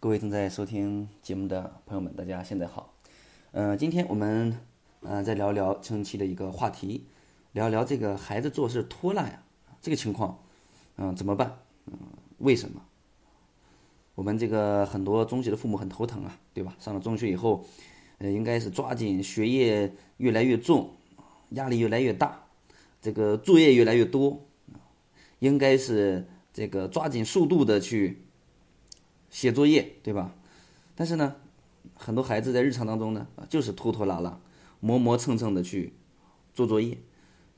各位正在收听节目的朋友们，大家现在好。嗯、今天我们嗯、呃再聊聊青春期的一个话题，聊聊这个孩子做事拖拉呀，这个情况，嗯、怎么办？嗯、为什么？我们这个很多中学的父母很头疼啊，对吧？上了中学以后，呃，应该是抓紧学业越来越重，压力越来越大，这个作业越来越多，应该是这个抓紧速度的去写作业，对吧？但是呢，很多孩子在日常当中呢，就是拖拖拉拉、磨磨蹭蹭的去做作业，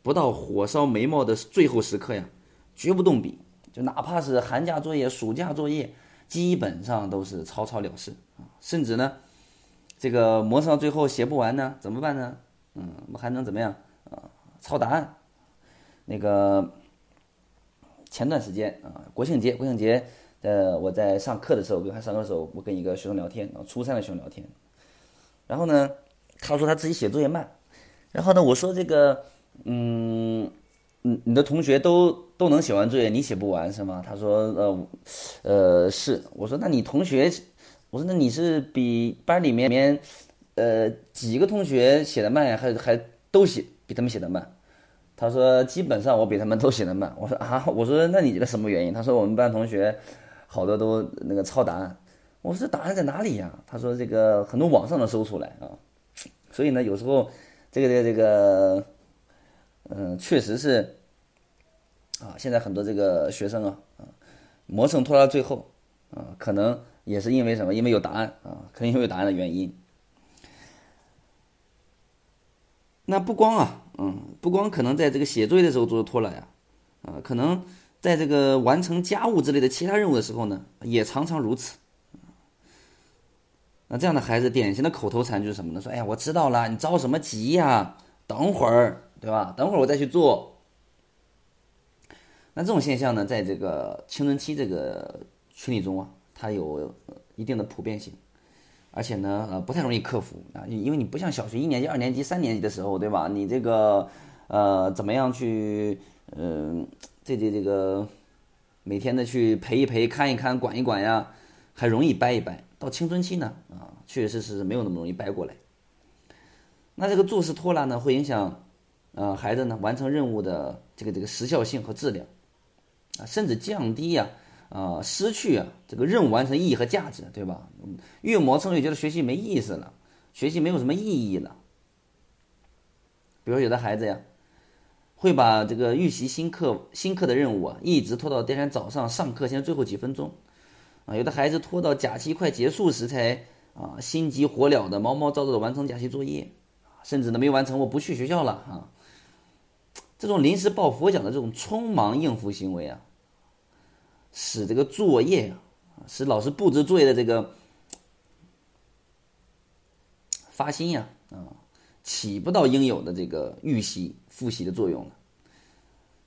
不到火烧眉毛的最后时刻呀，绝不动笔，就哪怕是寒假作业、暑假作业，基本上都是草草了事啊，甚至呢，这个磨蹭到最后写不完呢，怎么办呢？嗯，我们还能怎么样啊？抄答案。那个前段时间啊，国庆节，国庆节，呃，我在上课的时候，跟他上课的时候，我跟一个学生聊天，初三的学生聊天，然后呢，他说他自己写作业慢，然后呢，我说这个，嗯，你你的同学都都能写完作业，你写不完是吗？他说，呃，呃，是。我说那你同学，我说那你是比班里面面，呃，几个同学写的慢呀，还还都写比他们写的慢？他说基本上我比他们都写的慢。我说啊，我说那你这个什么原因？他说我们班同学好多都那个抄答案。我说这答案在哪里呀？他说这个很多网上能搜出来啊。所以呢，有时候这个这个这个，嗯，确实是啊，现在很多这个学生啊啊，磨蹭拖到最后啊，可能也是因为什么？因为有答案啊，可能因为有答案的原因。那不光啊，嗯，不光可能在这个写作业的时候做的拖拉呀，啊，可能在这个完成家务之类的其他任务的时候呢，也常常如此。那这样的孩子，典型的口头禅就是什么呢？说，哎呀，我知道了，你着什么急呀？等会儿，对吧？等会儿我再去做。那这种现象呢，在这个青春期这个群体中啊，它有一定的普遍性。而且呢，呃，不太容易克服啊，因为你不像小学一年级、二年级、三年级的时候，对吧？你这个，呃，怎么样去，嗯、这这这个，每天的去陪一陪、看一看、管一管呀，还容易掰一掰。到青春期呢，啊，确实是没有那么容易掰过来。那这个做事拖拉呢，会影响，呃，孩子呢完成任务的这个这个时效性和质量，啊，甚至降低呀。啊，失去啊这个任务完成意义和价值，对吧？越磨蹭越觉得学习没意思了，学习没有什么意义了。比如有的孩子呀，会把这个预习新课新课的任务啊，一直拖到第二天早上上课前最后几分钟，啊，有的孩子拖到假期快结束时才啊心急火燎的毛毛躁躁的完成假期作业，甚至呢没完成我不去学校了啊。这种临时抱佛脚的这种匆忙应付行为啊。使这个作业啊，使老师布置作业的这个发心呀啊，起不到应有的这个预习复习的作用了。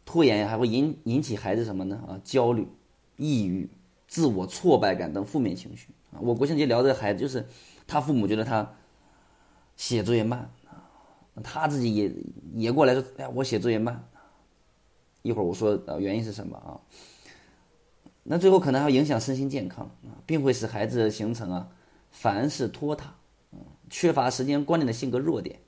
拖延，还会引引起孩子什么呢？啊，焦虑、抑郁、自我挫败感等负面情绪啊。我国庆节聊这孩子，就是他父母觉得他写作业慢啊，他自己也也过来说，哎呀，我写作业慢。一会儿我说呃原因是什么啊？那最后可能还会影响身心健康啊，并会使孩子形成啊凡事拖沓，嗯，缺乏时间观念的性格弱点。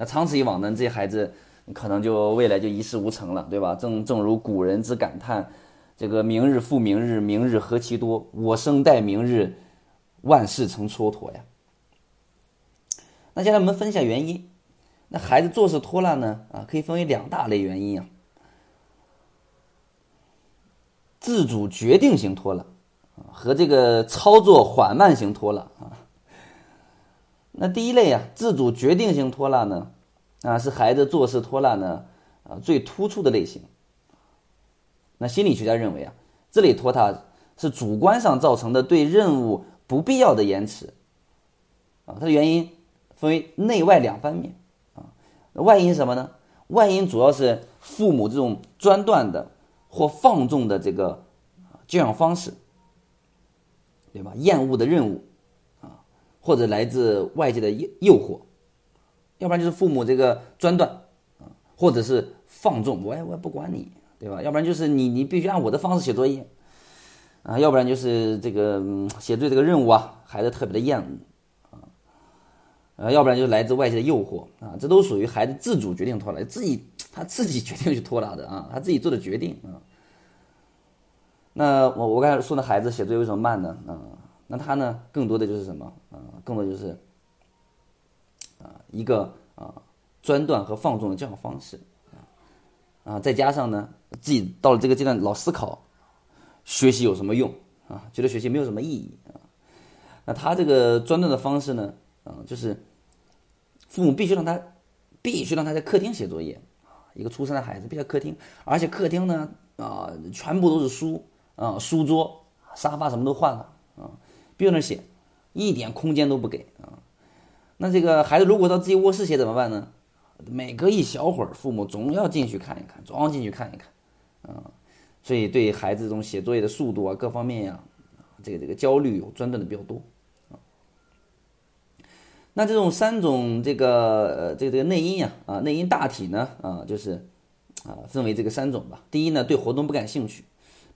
那长此以往呢，这些孩子可能就未来就一事无成了，对吧？正正如古人之感叹：“这个明日复明日，明日何其多！我生待明日，万事成蹉跎呀。”那现在我们分一下原因。那孩子做事拖拉呢？啊，可以分为两大类原因啊。自主决定型拖拉，和这个操作缓慢型拖拉啊。那第一类啊，自主决定型拖拉呢，啊是孩子做事拖拉呢啊最突出的类型。那心理学家认为啊，这类拖沓是主观上造成的对任务不必要的延迟啊。它的原因分为内外两方面啊。外因什么呢？外因主要是父母这种专断的。或放纵的这个啊教养方式，对吧？厌恶的任务，或者来自外界的诱诱惑，要不然就是父母这个专断啊，或者是放纵，我也我也不管你，对吧？要不然就是你你必须按我的方式写作业。啊，要不然就是这个写作业这个任务啊，孩子特别的厌恶啊，呃，要不然就是来自外界的诱惑啊，这都属于孩子自主决定拖拉，自己他自己决定去拖拉的啊，他自己做的决定啊。那我我刚才说的孩子写作业为什么慢呢？啊，那他呢，更多的就是什么啊？更多就是啊一个啊专断和放纵的教养方式啊啊，再加上呢自己到了这个阶段老思考。学习有什么用啊？觉得学习没有什么意义啊？那他这个专断的方式呢？啊，就是父母必须让他必须让他在客厅写作业啊。一个初三的孩子必须在客厅，而且客厅呢啊，全部都是书啊，书桌、沙发什么都换了啊，必须那写，一点空间都不给啊。那这个孩子如果到自己卧室写怎么办呢？每隔一小会儿，父母总要进去看一看，总要进去看一看啊。所以对孩子这种写作业的速度啊，各方面呀，这个这个焦虑有专断的比较多啊。那这种三种这个这个这个内因呀啊内因大体呢啊就是啊分为这个三种吧。第一呢对活动不感兴趣，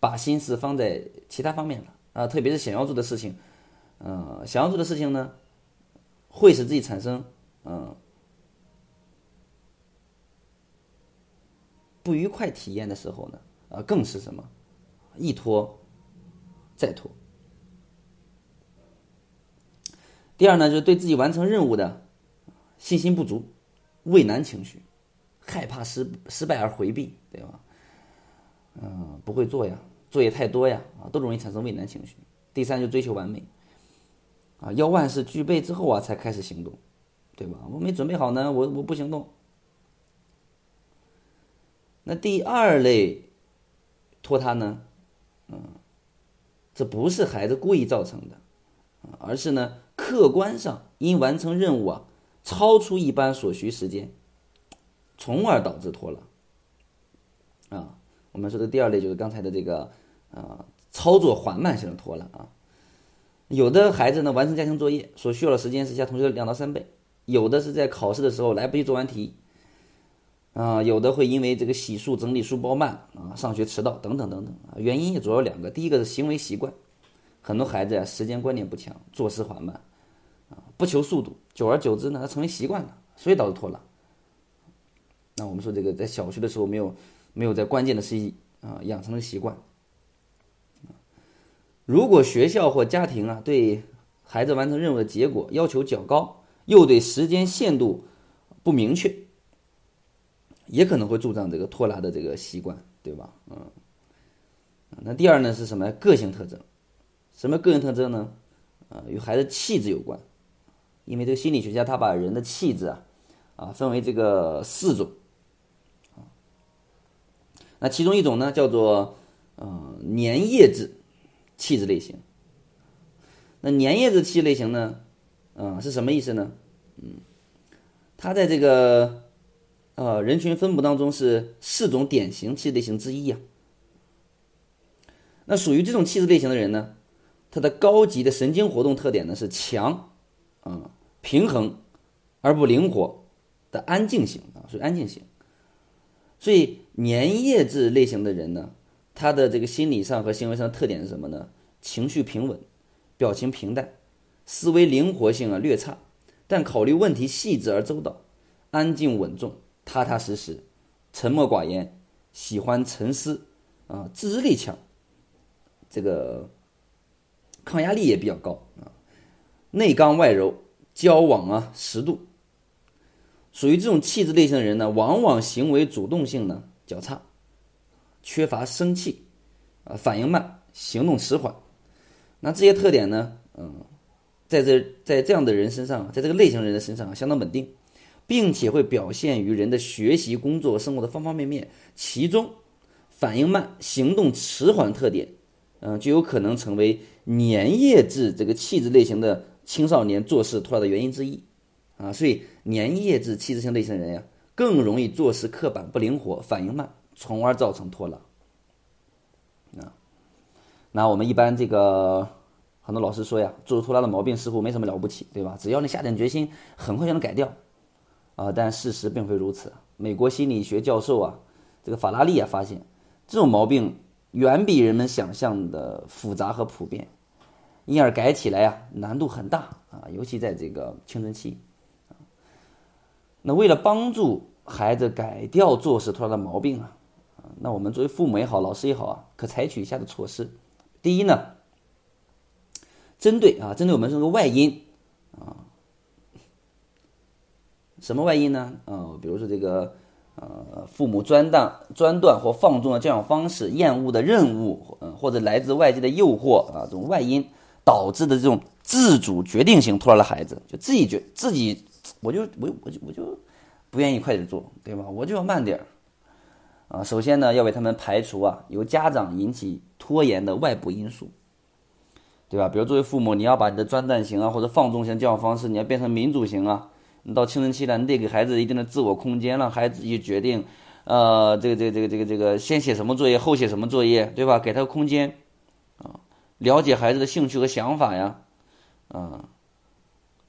把心思放在其他方面了啊，特别是想要做的事情，呃想要做的事情呢，会使自己产生嗯不愉快体验的时候呢。啊，更是什么，一拖再拖。第二呢，就是对自己完成任务的信心不足、畏难情绪，害怕失失败而回避，对吧？嗯，不会做呀，作业太多呀，啊，都容易产生畏难情绪。第三，就追求完美，啊，要万事俱备之后啊，才开始行动，对吧？我没准备好呢，我我不行动。那第二类。拖沓呢，嗯，这不是孩子故意造成的，而是呢客观上因完成任务啊超出一般所需时间，从而导致拖拉。啊，我们说的第二类就是刚才的这个啊操作缓慢型的拖拉啊。有的孩子呢完成家庭作业所需要的时间是其他同学的两到三倍，有的是在考试的时候来不及做完题。啊，有的会因为这个洗漱、整理书包慢啊，上学迟到等等等等啊，原因也主要两个。第一个是行为习惯，很多孩子啊时间观念不强，做事缓慢，啊不求速度，久而久之呢，他成为习惯了，所以导致拖拉。那我们说这个在小学的时候没有没有在关键的时期啊养成了习惯。如果学校或家庭啊对孩子完成任务的结果要求较高，又对时间限度不明确。也可能会助长这个拖拉的这个习惯，对吧？嗯，那第二呢是什么？个性特征，什么个性特征呢？啊，与孩子气质有关，因为这个心理学家他把人的气质啊，啊分为这个四种，那其中一种呢叫做呃粘液质气质类型。那粘液质气质类型呢，啊是什么意思呢？嗯，它在这个。呃，人群分布当中是四种典型气质类型之一呀。那属于这种气质类型的人呢，他的高级的神经活动特点呢是强，啊，平衡而不灵活的安静型啊，属于安静型。所以粘液质类型的人呢，他的这个心理上和行为上的特点是什么呢？情绪平稳，表情平淡，思维灵活性啊略差，但考虑问题细致而周到，安静稳重。踏踏实实，沉默寡言，喜欢沉思，啊，自制力强，这个抗压力也比较高啊，内刚外柔，交往啊适度，属于这种气质类型的人呢，往往行为主动性呢较差，缺乏生气，啊，反应慢，行动迟缓，那这些特点呢，嗯，在这在这样的人身上，在这个类型人的身上相当稳定。并且会表现于人的学习、工作、生活的方方面面，其中反应慢、行动迟缓特点，嗯，就有可能成为粘液质这个气质类型的青少年做事拖拉的原因之一，啊，所以粘液质气质型类型人呀，更容易做事刻板、不灵活、反应慢，从而造成拖拉。啊，那我们一般这个很多老师说呀，做拖拉的毛病似乎没什么了不起，对吧？只要你下点决心，很快就能改掉。啊，但事实并非如此。美国心理学教授啊，这个法拉利啊发现，这种毛病远比人们想象的复杂和普遍，因而改起来呀难度很大啊，尤其在这个青春期。那为了帮助孩子改掉做事拖拉的毛病啊，那我们作为父母也好，老师也好啊，可采取以下的措施。第一呢，针对啊，针对我们这个外因啊，什么外因呢？啊，比如说这个。呃，父母专断、专断或放纵的教养方式、厌恶的任务，嗯，或者来自外界的诱惑啊，这种外因导致的这种自主决定型拖拉的孩子，就自己觉自己，我就我我就我就不愿意快点做，对吧？我就要慢点啊。首先呢，要为他们排除啊由家长引起拖延的外部因素，对吧？比如作为父母，你要把你的专断型啊或者放纵型教育方式，你要变成民主型啊。你到青春期了，你得给孩子一定的自我空间，让孩子自己决定，呃，这个这个这个这个这个先写什么作业，后写什么作业，对吧？给他空间，啊，了解孩子的兴趣和想法呀，啊，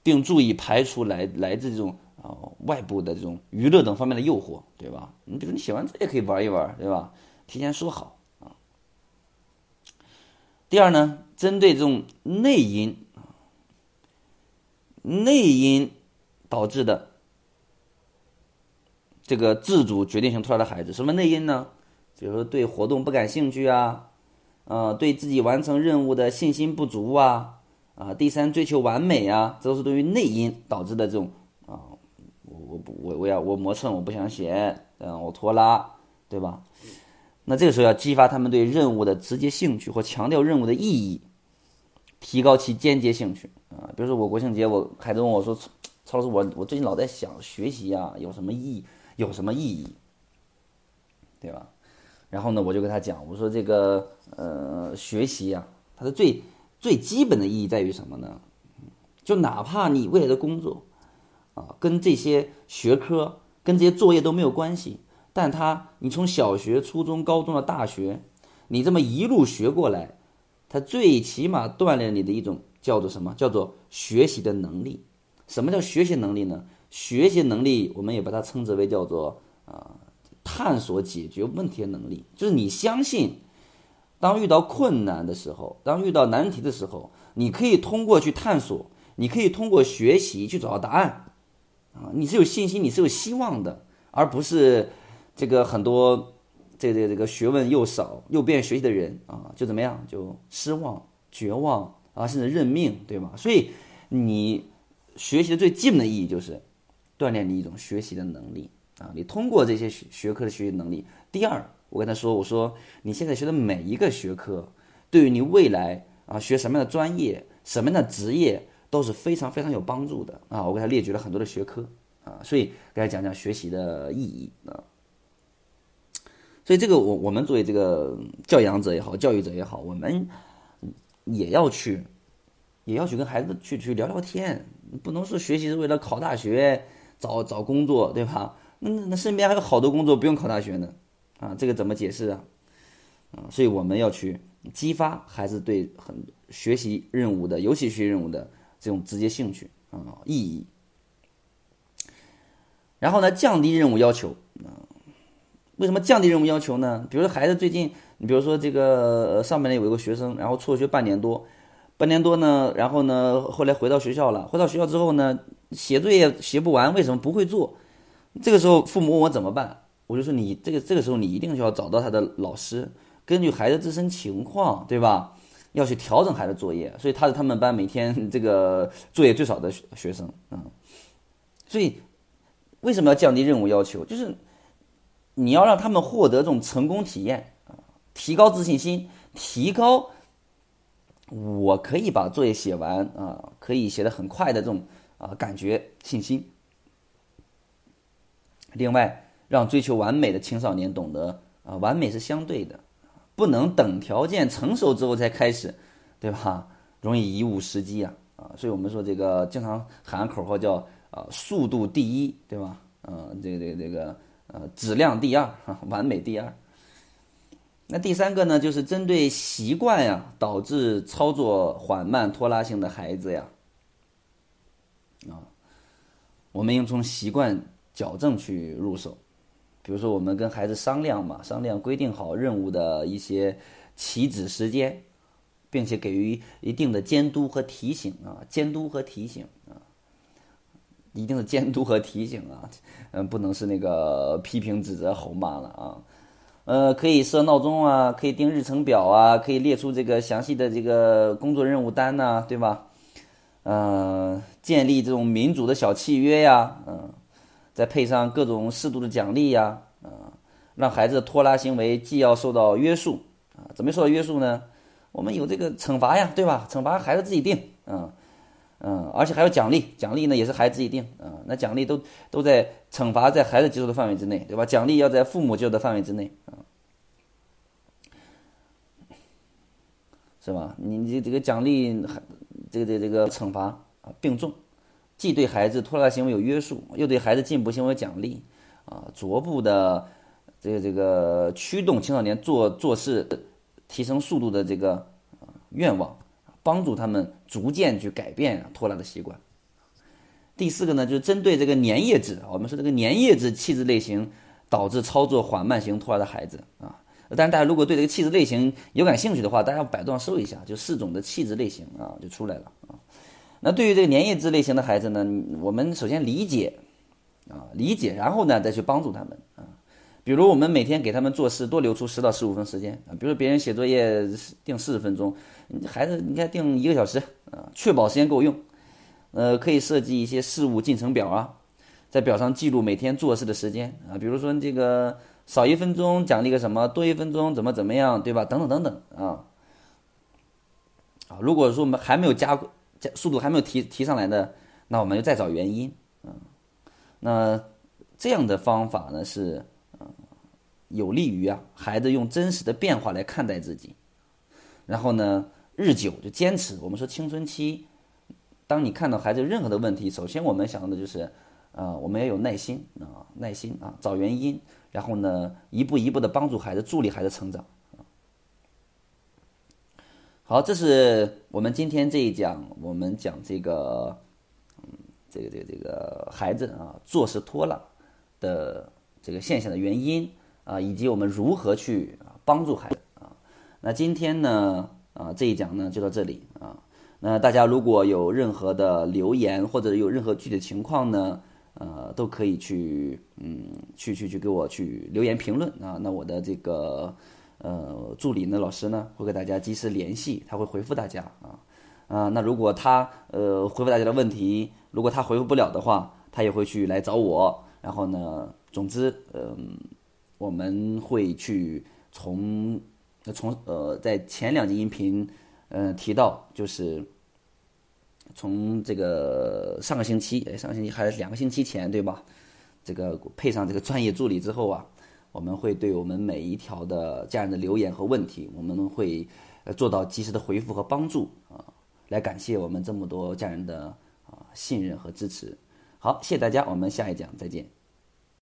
并注意排除来来自这种啊外部的这种娱乐等方面的诱惑，对吧？你比如你写完作业可以玩一玩，对吧？提前说好啊。第二呢，针对这种内因，内因。导致的这个自主决定性突然的孩子，什么内因呢？比如说对活动不感兴趣啊，呃，对自己完成任务的信心不足啊，啊，第三追求完美啊，这都是对于内因导致的这种，我我要我磨蹭，我不想写，嗯，我拖拉，对吧？那这个时候要激发他们对任务的直接兴趣，或强调任务的意义，提高其间接兴趣啊。比如说我国庆节，我孩子问我说。曹老师，我我最近老在想学习呀，有什么意义？有什么意义？对吧？然后呢，我就跟他讲，我说这个呃，学习呀，它的最最基本的意义在于什么呢？就哪怕你未来的工作啊，跟这些学科、跟这些作业都没有关系，但他你从小学、初中、高中的大学，你这么一路学过来，它最起码锻炼你的一种叫做什么？叫做学习的能力。什么叫学习能力呢？学习能力，我们也把它称之为叫做啊，探索解决问题的能力。就是你相信，当遇到困难的时候，当遇到难题的时候，你可以通过去探索，你可以通过学习去找到答案，啊，你是有信心，你是有希望的，而不是这个很多这个这个学问又少又不愿意学习的人啊，就怎么样，就失望、绝望啊，甚至认命，对吗？所以你。学习的最基本的意义就是锻炼你一种学习的能力啊！你通过这些学学科的学习能力。第二，我跟他说，我说你现在学的每一个学科，对于你未来啊学什么样的专业、什么样的职业都是非常非常有帮助的啊！我给他列举了很多的学科啊，所以给他讲讲学习的意义啊。所以这个我我们作为这个教养者也好，教育者也好，我们也要去。也要去跟孩子去去聊聊天，不能说学习是为了考大学、找找工作，对吧？那那身边还有好多工作不用考大学呢，啊，这个怎么解释啊？啊，所以我们要去激发孩子对很学习任务的，尤其学习任务的这种直接兴趣啊意义。然后呢，降低任务要求啊？为什么降低任务要求呢？比如说孩子最近，你比如说这个上半年有一个学生，然后辍学半年多。半年多呢，然后呢，后来回到学校了。回到学校之后呢，写作业写不完，为什么不会做？这个时候父母问我怎么办，我就说你这个这个时候你一定就要找到他的老师，根据孩子自身情况，对吧？要去调整孩子作业。所以他是他们班每天 这个作业最少的学学生，嗯。所以为什么要降低任务要求？就是你要让他们获得这种成功体验啊，提高自信心，提高。我可以把作业写完啊，可以写的很快的这种啊感觉信心。另外，让追求完美的青少年懂得啊，完美是相对的，不能等条件成熟之后才开始，对吧？容易贻误时机啊啊！所以我们说这个经常喊口号叫啊，速度第一，对吧？嗯，这个这个这个呃，质量第二，完美第二。那第三个呢，就是针对习惯呀导致操作缓慢、拖拉性的孩子呀，啊，我们应从习惯矫正去入手，比如说我们跟孩子商量嘛，商量规定好任务的一些起止时间，并且给予一定的监督和提醒啊，监督和提醒啊，一定的监督和提醒啊，嗯，不能是那个批评指责吼骂了啊。呃，可以设闹钟啊，可以定日程表啊，可以列出这个详细的这个工作任务单呐，对吧？嗯，建立这种民主的小契约呀，嗯，再配上各种适度的奖励呀，啊，让孩子拖拉行为既要受到约束啊，怎么受到约束呢？我们有这个惩罚呀，对吧？惩罚孩子自己定，嗯嗯，而且还有奖励，奖励呢也是孩子自己定，啊，那奖励都都在惩罚在孩子接受的范围之内，对吧？奖励要在父母接受的范围之内，啊。是吧？你这这个奖励，这个这个这个惩罚啊并重，既对孩子拖拉行为有约束，又对孩子进步行为奖励，啊，逐步的这个这个驱动青少年做做事提升速度的这个愿望，帮助他们逐渐去改变拖拉的习惯。第四个呢，就是针对这个粘液质，我们说这个粘液质气质类型导致操作缓慢型拖拉的孩子啊。但是大家如果对这个气质类型有感兴趣的话，大家百度上搜一下，就四种的气质类型啊，就出来了啊。那对于这个粘液质类型的孩子呢，我们首先理解啊，理解，然后呢再去帮助他们啊。比如我们每天给他们做事多留出十到十五分时间啊，比如别人写作业定四十分钟，孩子你看定一个小时啊，确保时间够用。呃，可以设计一些事务进程表啊，在表上记录每天做事的时间啊，比如说这个。少一分钟奖励个什么，多一分钟怎么怎么样，对吧？等等等等啊，啊，如果说我们还没有加速度还没有提提上来的，那我们就再找原因嗯。那这样的方法呢是嗯，有利于啊孩子用真实的变化来看待自己，然后呢日久就坚持。我们说青春期，当你看到孩子有任何的问题，首先我们想的就是啊，我们要有耐心啊，耐心啊，找原因。然后呢，一步一步的帮助孩子，助力孩子成长。好，这是我们今天这一讲，我们讲这个，嗯，这个这个这个孩子啊，做事拖拉的这个现象的原因啊，以及我们如何去帮助孩子啊。那今天呢，啊，这一讲呢就到这里啊。那大家如果有任何的留言或者有任何具体的情况呢？呃，都可以去，嗯，去去去给我去留言评论啊。那我的这个呃助理呢，老师呢，会跟大家及时联系，他会回复大家啊。啊，那如果他呃回复大家的问题，如果他回复不了的话，他也会去来找我。然后呢，总之，嗯，我们会去从从呃在前两集音频嗯提到就是。从这个上个星期，哎，上个星期还是两个星期前，对吧？这个配上这个专业助理之后啊，我们会对我们每一条的家人的留言和问题，我们会做到及时的回复和帮助啊，来感谢我们这么多家人的啊信任和支持。好，谢谢大家，我们下一讲再见。